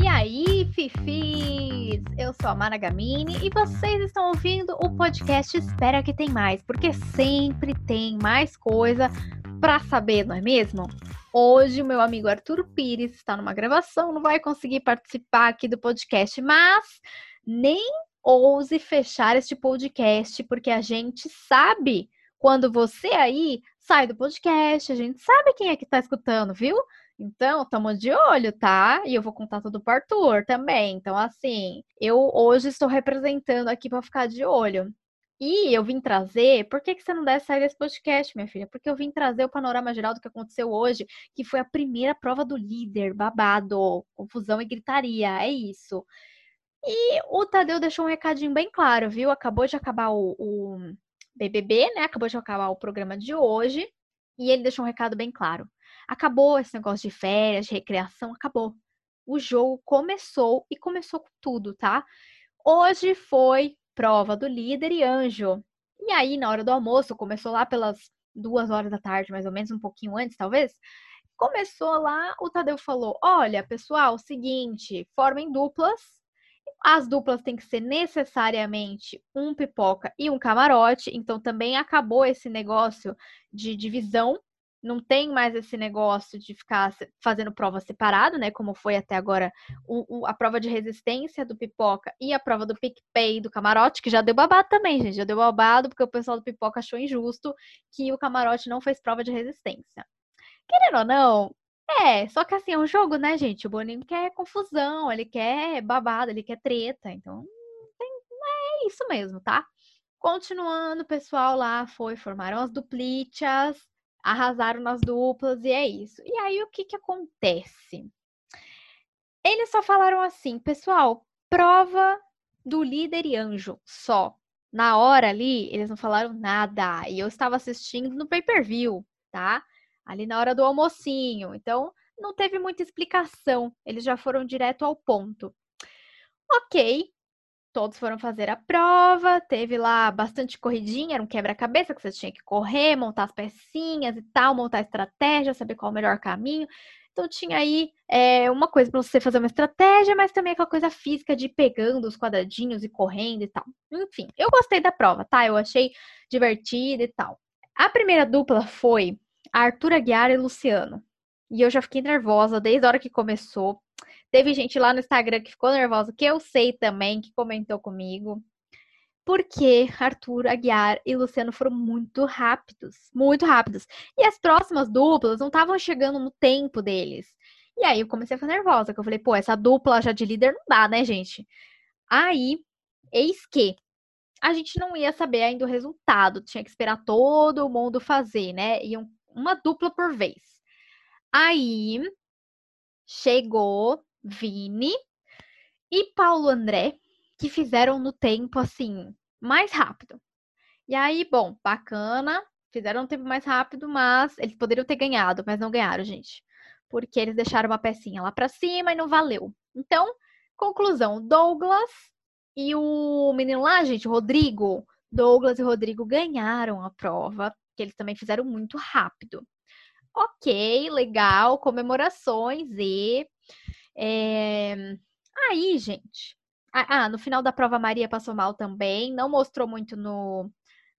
E aí, Fifis! Eu sou a Mara Gamini e vocês estão ouvindo o podcast Espera que tem mais, porque sempre tem mais coisa para saber, não é mesmo? Hoje o meu amigo Arthur Pires está numa gravação, não vai conseguir participar aqui do podcast, mas nem ouse fechar este podcast, porque a gente sabe quando você aí sai do podcast, a gente sabe quem é que está escutando, viu? Então, estamos de olho, tá? E eu vou contar tudo para Arthur também. Então, assim, eu hoje estou representando aqui para ficar de olho. E eu vim trazer. Por que, que você não deve sair desse podcast, minha filha? Porque eu vim trazer o panorama geral do que aconteceu hoje, que foi a primeira prova do líder, babado, confusão e gritaria. É isso. E o Tadeu deixou um recadinho bem claro, viu? Acabou de acabar o, o BBB, né? Acabou de acabar o programa de hoje. E ele deixou um recado bem claro. Acabou esse negócio de férias, de recreação, acabou. O jogo começou e começou com tudo, tá? Hoje foi prova do líder e anjo. E aí, na hora do almoço, começou lá pelas duas horas da tarde, mais ou menos, um pouquinho antes, talvez. Começou lá, o Tadeu falou: Olha, pessoal, seguinte, formem duplas. As duplas têm que ser necessariamente um pipoca e um camarote. Então também acabou esse negócio de divisão não tem mais esse negócio de ficar fazendo prova separada, né? Como foi até agora o, o, a prova de resistência do pipoca e a prova do PicPay do camarote, que já deu babado também, gente. Já deu babado, porque o pessoal do pipoca achou injusto que o camarote não fez prova de resistência. Querendo ou não, é, só que assim, é um jogo, né, gente? O Boninho quer confusão, ele quer babado, ele quer treta. Então, tem, é isso mesmo, tá? Continuando, o pessoal lá foi, formaram as duplichas arrasaram nas duplas e é isso. E aí o que que acontece? Eles só falaram assim, pessoal, prova do líder e anjo só. Na hora ali, eles não falaram nada. E eu estava assistindo no pay-per-view, tá? Ali na hora do almocinho. Então, não teve muita explicação. Eles já foram direto ao ponto. Ok, todos foram fazer a prova, teve lá bastante corridinha, era um quebra-cabeça que você tinha que correr, montar as pecinhas e tal, montar a estratégia, saber qual o melhor caminho. Então tinha aí é, uma coisa para você fazer uma estratégia, mas também aquela coisa física de ir pegando os quadradinhos e correndo e tal. Enfim, eu gostei da prova, tá? Eu achei divertida e tal. A primeira dupla foi Arthur Aguiar e Luciano. E eu já fiquei nervosa desde a hora que começou. Teve gente lá no Instagram que ficou nervosa, que eu sei também, que comentou comigo. Porque Arthur Aguiar e Luciano foram muito rápidos, muito rápidos. E as próximas duplas não estavam chegando no tempo deles. E aí eu comecei a ficar nervosa, que eu falei, pô, essa dupla já de líder não dá, né, gente? Aí, eis que a gente não ia saber ainda o resultado, tinha que esperar todo mundo fazer, né? E uma dupla por vez. Aí chegou Vini e Paulo André, que fizeram no tempo assim, mais rápido. E aí, bom, bacana, fizeram um tempo mais rápido, mas eles poderiam ter ganhado, mas não ganharam, gente. Porque eles deixaram uma pecinha lá para cima e não valeu. Então, conclusão, Douglas e o menino lá, gente, Rodrigo, Douglas e Rodrigo ganharam a prova, que eles também fizeram muito rápido. Ok, legal, comemorações e é... Aí, gente. Ah, no final da prova, Maria passou mal também. Não mostrou muito no,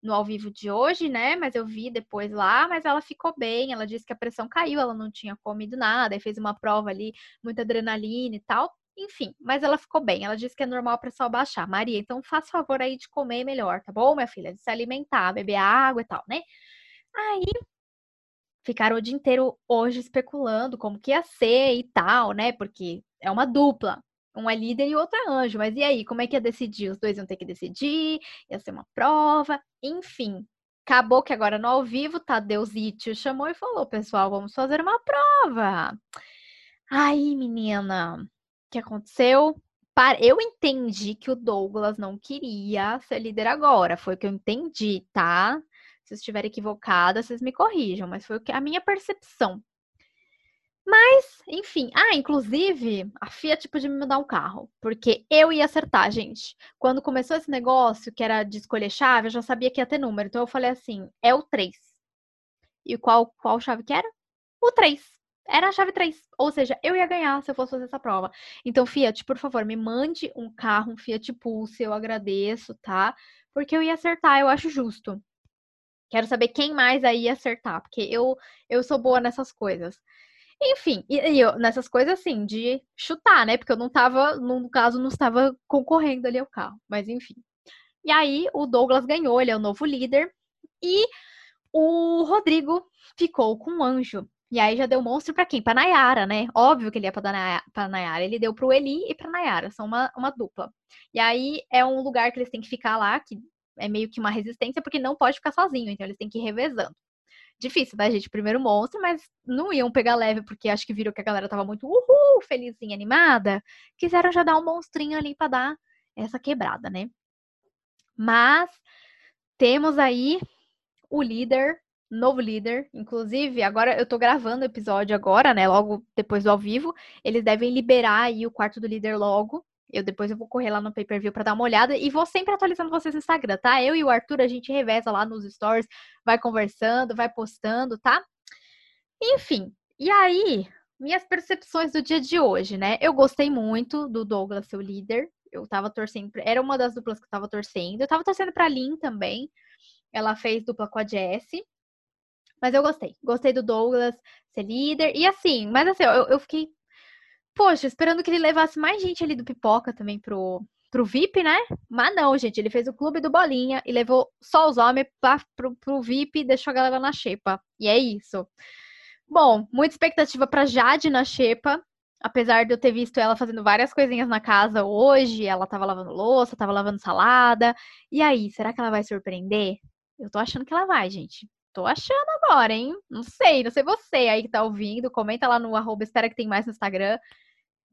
no ao vivo de hoje, né? Mas eu vi depois lá, mas ela ficou bem. Ela disse que a pressão caiu, ela não tinha comido nada, e fez uma prova ali, muita adrenalina e tal. Enfim, mas ela ficou bem. Ela disse que é normal a pressão baixar. Maria, então faz favor aí de comer melhor, tá bom, minha filha? De se alimentar, beber água e tal, né? Aí ficaram o dia inteiro hoje especulando como que ia ser e tal, né? Porque é uma dupla. Um é líder e o outro é anjo. Mas e aí, como é que ia decidir? Os dois iam ter que decidir, ia ser uma prova, enfim. Acabou que agora no ao vivo, Tadeuzito chamou e falou: pessoal, vamos fazer uma prova. Aí, menina, o que aconteceu? Eu entendi que o Douglas não queria ser líder agora. Foi o que eu entendi, tá? Se eu estiver equivocada, vocês me corrijam, mas foi a minha percepção. Mas, enfim. Ah, inclusive, a Fiat podia me mandar um carro. Porque eu ia acertar, gente. Quando começou esse negócio, que era de escolher chave, eu já sabia que ia ter número. Então eu falei assim: é o 3. E qual, qual chave que era? O 3. era a chave 3. Ou seja, eu ia ganhar se eu fosse fazer essa prova. Então, Fiat, por favor, me mande um carro, um Fiat Pulse, eu agradeço, tá? Porque eu ia acertar, eu acho justo. Quero saber quem mais aí ia acertar, porque eu, eu sou boa nessas coisas. Enfim, e, e eu, nessas coisas assim, de chutar, né? Porque eu não tava, no caso, não estava concorrendo ali ao carro. Mas enfim. E aí, o Douglas ganhou, ele é o novo líder. E o Rodrigo ficou com o anjo. E aí já deu monstro para quem? Pra Nayara, né? Óbvio que ele ia pra, Nayara, pra Nayara. Ele deu pro Eli e pra Nayara. São uma, uma dupla. E aí é um lugar que eles têm que ficar lá, que é meio que uma resistência, porque não pode ficar sozinho. Então eles têm que ir revezando. Difícil, né, gente? Primeiro monstro, mas não iam pegar leve, porque acho que viram que a galera tava muito uhul, felizinha, animada. Quiseram já dar um monstrinho ali pra dar essa quebrada, né? Mas temos aí o líder novo líder. Inclusive, agora eu tô gravando o episódio agora, né? Logo depois do ao vivo. Eles devem liberar aí o quarto do líder logo. Eu depois eu vou correr lá no pay-per-view para dar uma olhada e vou sempre atualizando vocês no Instagram, tá? Eu e o Arthur a gente reveza lá nos stories, vai conversando, vai postando, tá? Enfim, e aí, minhas percepções do dia de hoje, né? Eu gostei muito do Douglas, seu líder. Eu tava torcendo, era uma das duplas que eu tava torcendo. Eu tava torcendo pra Lin também. Ela fez dupla com a Jessie. Mas eu gostei. Gostei do Douglas ser líder. E assim, mas assim, eu, eu fiquei, poxa, esperando que ele levasse mais gente ali do Pipoca também pro, pro VIP, né? Mas não, gente, ele fez o clube do Bolinha e levou só os homens pra, pro, pro VIP e deixou a galera na xepa. E é isso. Bom, muita expectativa pra Jade na xepa. Apesar de eu ter visto ela fazendo várias coisinhas na casa hoje, ela tava lavando louça, tava lavando salada. E aí, será que ela vai surpreender? Eu tô achando que ela vai, gente. Tô achando agora, hein? Não sei, não sei você aí que tá ouvindo. Comenta lá no arroba, espera que tem mais no Instagram.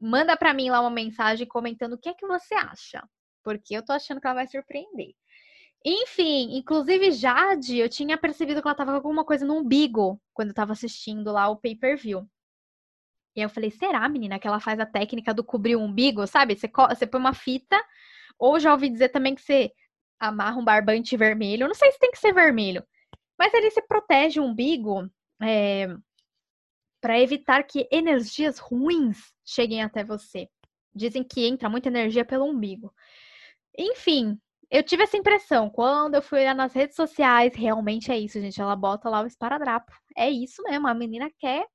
Manda pra mim lá uma mensagem comentando o que é que você acha. Porque eu tô achando que ela vai surpreender. Enfim, inclusive Jade, eu tinha percebido que ela tava com alguma coisa no umbigo quando eu tava assistindo lá o pay-per-view. E aí eu falei, será, menina, que ela faz a técnica do cobrir o umbigo, sabe? Você, você põe uma fita, ou já ouvi dizer também que você amarra um barbante vermelho. não sei se tem que ser vermelho. Mas ele se protege o umbigo é, para evitar que energias ruins cheguem até você. Dizem que entra muita energia pelo umbigo. Enfim, eu tive essa impressão. Quando eu fui olhar nas redes sociais, realmente é isso, gente. Ela bota lá o esparadrapo. É isso mesmo, a menina quer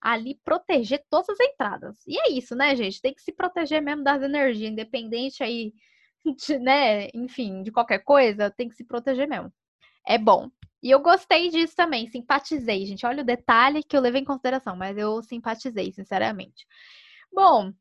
ali proteger todas as entradas. E é isso, né, gente? Tem que se proteger mesmo das energias, independente aí, de, né, enfim, de qualquer coisa, tem que se proteger mesmo. É bom. E eu gostei disso também, simpatizei, gente. Olha o detalhe que eu levei em consideração, mas eu simpatizei, sinceramente. Bom,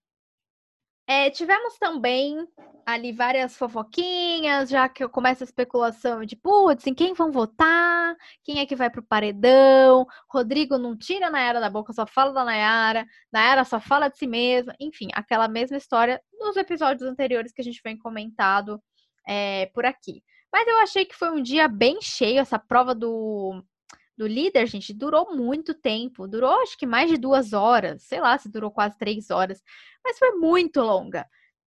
é, tivemos também ali várias fofoquinhas, já que começa a especulação de, putz, em quem vão votar, quem é que vai pro paredão, Rodrigo não tira a Nayara da boca, só fala da Nayara, Nayara só fala de si mesma, enfim, aquela mesma história dos episódios anteriores que a gente vem comentado é, por aqui. Mas eu achei que foi um dia bem cheio. Essa prova do, do líder, gente, durou muito tempo. Durou acho que mais de duas horas. Sei lá se durou quase três horas. Mas foi muito longa.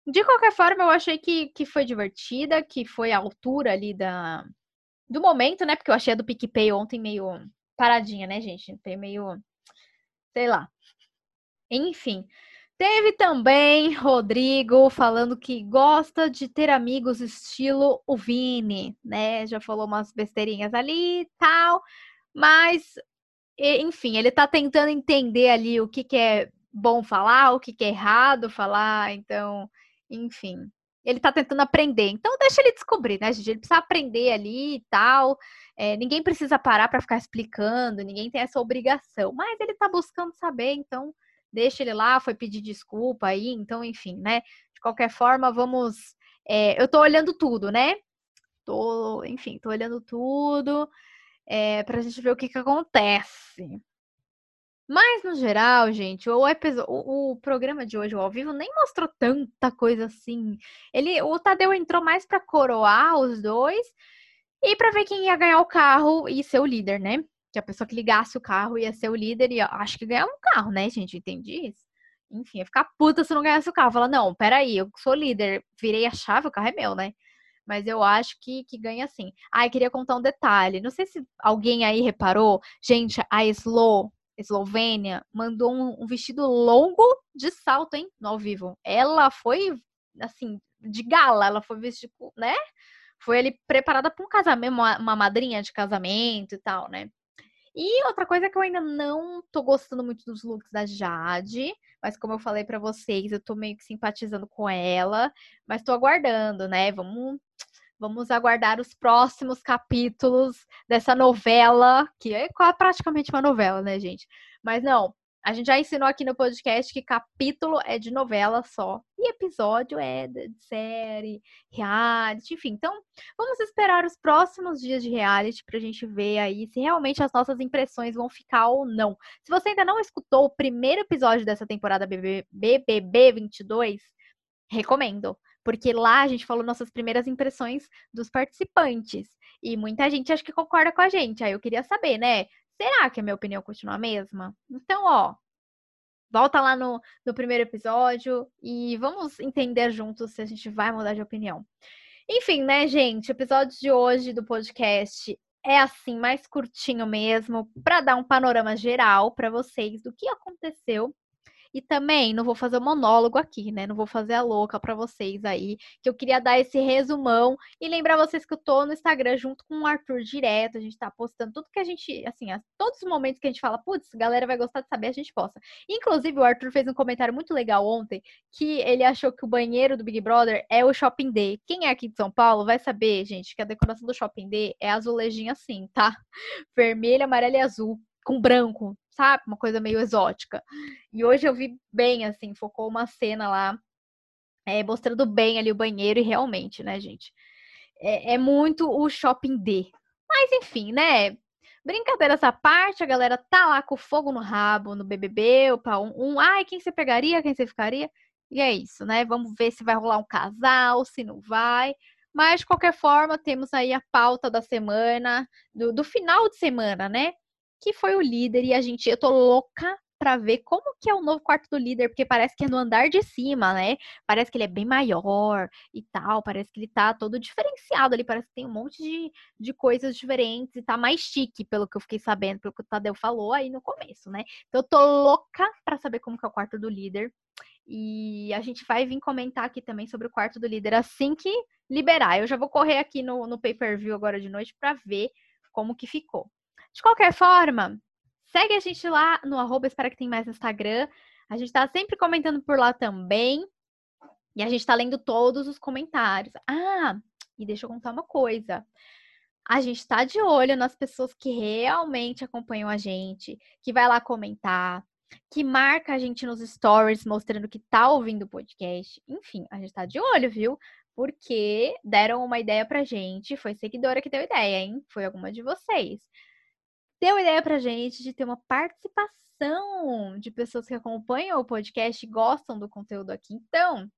De qualquer forma, eu achei que, que foi divertida, que foi a altura ali da, do momento, né? Porque eu achei a do PicPay ontem meio paradinha, né, gente? Foi meio. Sei lá. Enfim. Teve também Rodrigo falando que gosta de ter amigos estilo o Vini, né? Já falou umas besteirinhas ali e tal, mas enfim, ele tá tentando entender ali o que, que é bom falar, o que, que é errado falar, então, enfim, ele tá tentando aprender. Então, deixa ele descobrir, né, gente? Ele precisa aprender ali e tal. É, ninguém precisa parar para ficar explicando, ninguém tem essa obrigação, mas ele tá buscando saber, então deixa ele lá, foi pedir desculpa aí, então, enfim, né? De qualquer forma, vamos. É, eu tô olhando tudo, né? Tô, enfim, tô olhando tudo é, pra gente ver o que que acontece. Mas, no geral, gente, o, o, o, programa de hoje, o ao vivo, nem mostrou tanta coisa assim. Ele, o Tadeu entrou mais para coroar os dois e para ver quem ia ganhar o carro e ser o líder, né? Que a pessoa que ligasse o carro ia ser o líder e acho que ganhava um carro, né, gente? Entendi isso. Enfim, ia ficar puta se não ganhasse o carro. Fala, não, peraí, eu sou líder, virei a chave, o carro é meu, né? Mas eu acho que, que ganha sim. Ah, eu queria contar um detalhe. Não sei se alguém aí reparou. Gente, a Slow, Eslovênia, mandou um, um vestido longo de salto, hein? No ao vivo. Ela foi, assim, de gala, ela foi vestida, né? Foi ali preparada para um casamento, uma, uma madrinha de casamento e tal, né? E outra coisa que eu ainda não tô gostando muito dos looks da Jade, mas como eu falei para vocês, eu tô meio que simpatizando com ela, mas tô aguardando, né? Vamos vamos aguardar os próximos capítulos dessa novela, que é praticamente uma novela, né, gente? Mas não, a gente já ensinou aqui no podcast que capítulo é de novela só e episódio é de série, reality, enfim. Então, vamos esperar os próximos dias de reality pra gente ver aí se realmente as nossas impressões vão ficar ou não. Se você ainda não escutou o primeiro episódio dessa temporada BBB 22, recomendo, porque lá a gente falou nossas primeiras impressões dos participantes. E muita gente acho que concorda com a gente. Aí eu queria saber, né? Será que a minha opinião continua a mesma? Então, ó, volta lá no, no primeiro episódio e vamos entender juntos se a gente vai mudar de opinião. Enfim, né, gente? O episódio de hoje do podcast é assim, mais curtinho mesmo, para dar um panorama geral para vocês do que aconteceu e também não vou fazer o monólogo aqui, né? Não vou fazer a louca para vocês aí, que eu queria dar esse resumão e lembrar vocês que eu tô no Instagram junto com o Arthur direto, a gente tá postando tudo que a gente, assim, todos os momentos que a gente fala, putz, galera vai gostar de saber, a gente posta. Inclusive, o Arthur fez um comentário muito legal ontem, que ele achou que o banheiro do Big Brother é o Shopping D. Quem é aqui de São Paulo vai saber, gente, que a decoração do Shopping D é azulejinha assim, tá? Vermelho, amarelo e azul com branco, sabe? Uma coisa meio exótica. E hoje eu vi bem, assim, focou uma cena lá, é, mostrando bem ali o banheiro, e realmente, né, gente? É, é muito o shopping D. Mas enfim, né? Brincadeira essa parte, a galera tá lá com fogo no rabo, no BBB, opa, um, um, ai, quem você pegaria, quem você ficaria? E é isso, né? Vamos ver se vai rolar um casal, se não vai. Mas, de qualquer forma, temos aí a pauta da semana, do, do final de semana, né? Que foi o líder e a gente, eu tô louca para ver como que é o novo quarto do líder, porque parece que é no andar de cima, né? Parece que ele é bem maior e tal, parece que ele tá todo diferenciado ali, parece que tem um monte de, de coisas diferentes e tá mais chique, pelo que eu fiquei sabendo, pelo que o Tadeu falou aí no começo, né? Então eu tô louca para saber como que é o quarto do líder. E a gente vai vir comentar aqui também sobre o quarto do líder assim que liberar. Eu já vou correr aqui no, no pay-per-view agora de noite para ver como que ficou. De qualquer forma, segue a gente lá no arroba que tem mais no Instagram. A gente tá sempre comentando por lá também. E a gente tá lendo todos os comentários. Ah, e deixa eu contar uma coisa. A gente tá de olho nas pessoas que realmente acompanham a gente, que vai lá comentar, que marca a gente nos stories mostrando que tá ouvindo o podcast. Enfim, a gente tá de olho, viu? Porque deram uma ideia pra gente. Foi seguidora que deu ideia, hein? Foi alguma de vocês deu ideia pra gente de ter uma participação de pessoas que acompanham o podcast e gostam do conteúdo aqui. Então,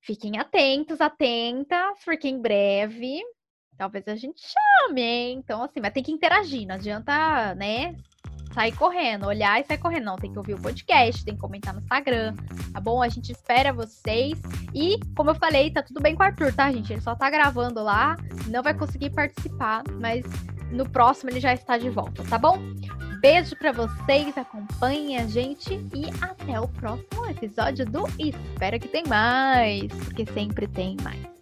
fiquem atentos, atentas, porque em breve talvez a gente chame, hein? Então, assim, mas tem que interagir, não adianta, né? Sair correndo, olhar e sair correndo. Não, tem que ouvir o podcast, tem que comentar no Instagram, tá bom? A gente espera vocês. E, como eu falei, tá tudo bem com o Arthur, tá, gente? Ele só tá gravando lá, não vai conseguir participar, mas no próximo ele já está de volta, tá bom? Beijo para vocês, acompanhem a gente e até o próximo episódio do Espera que tem mais, porque sempre tem mais.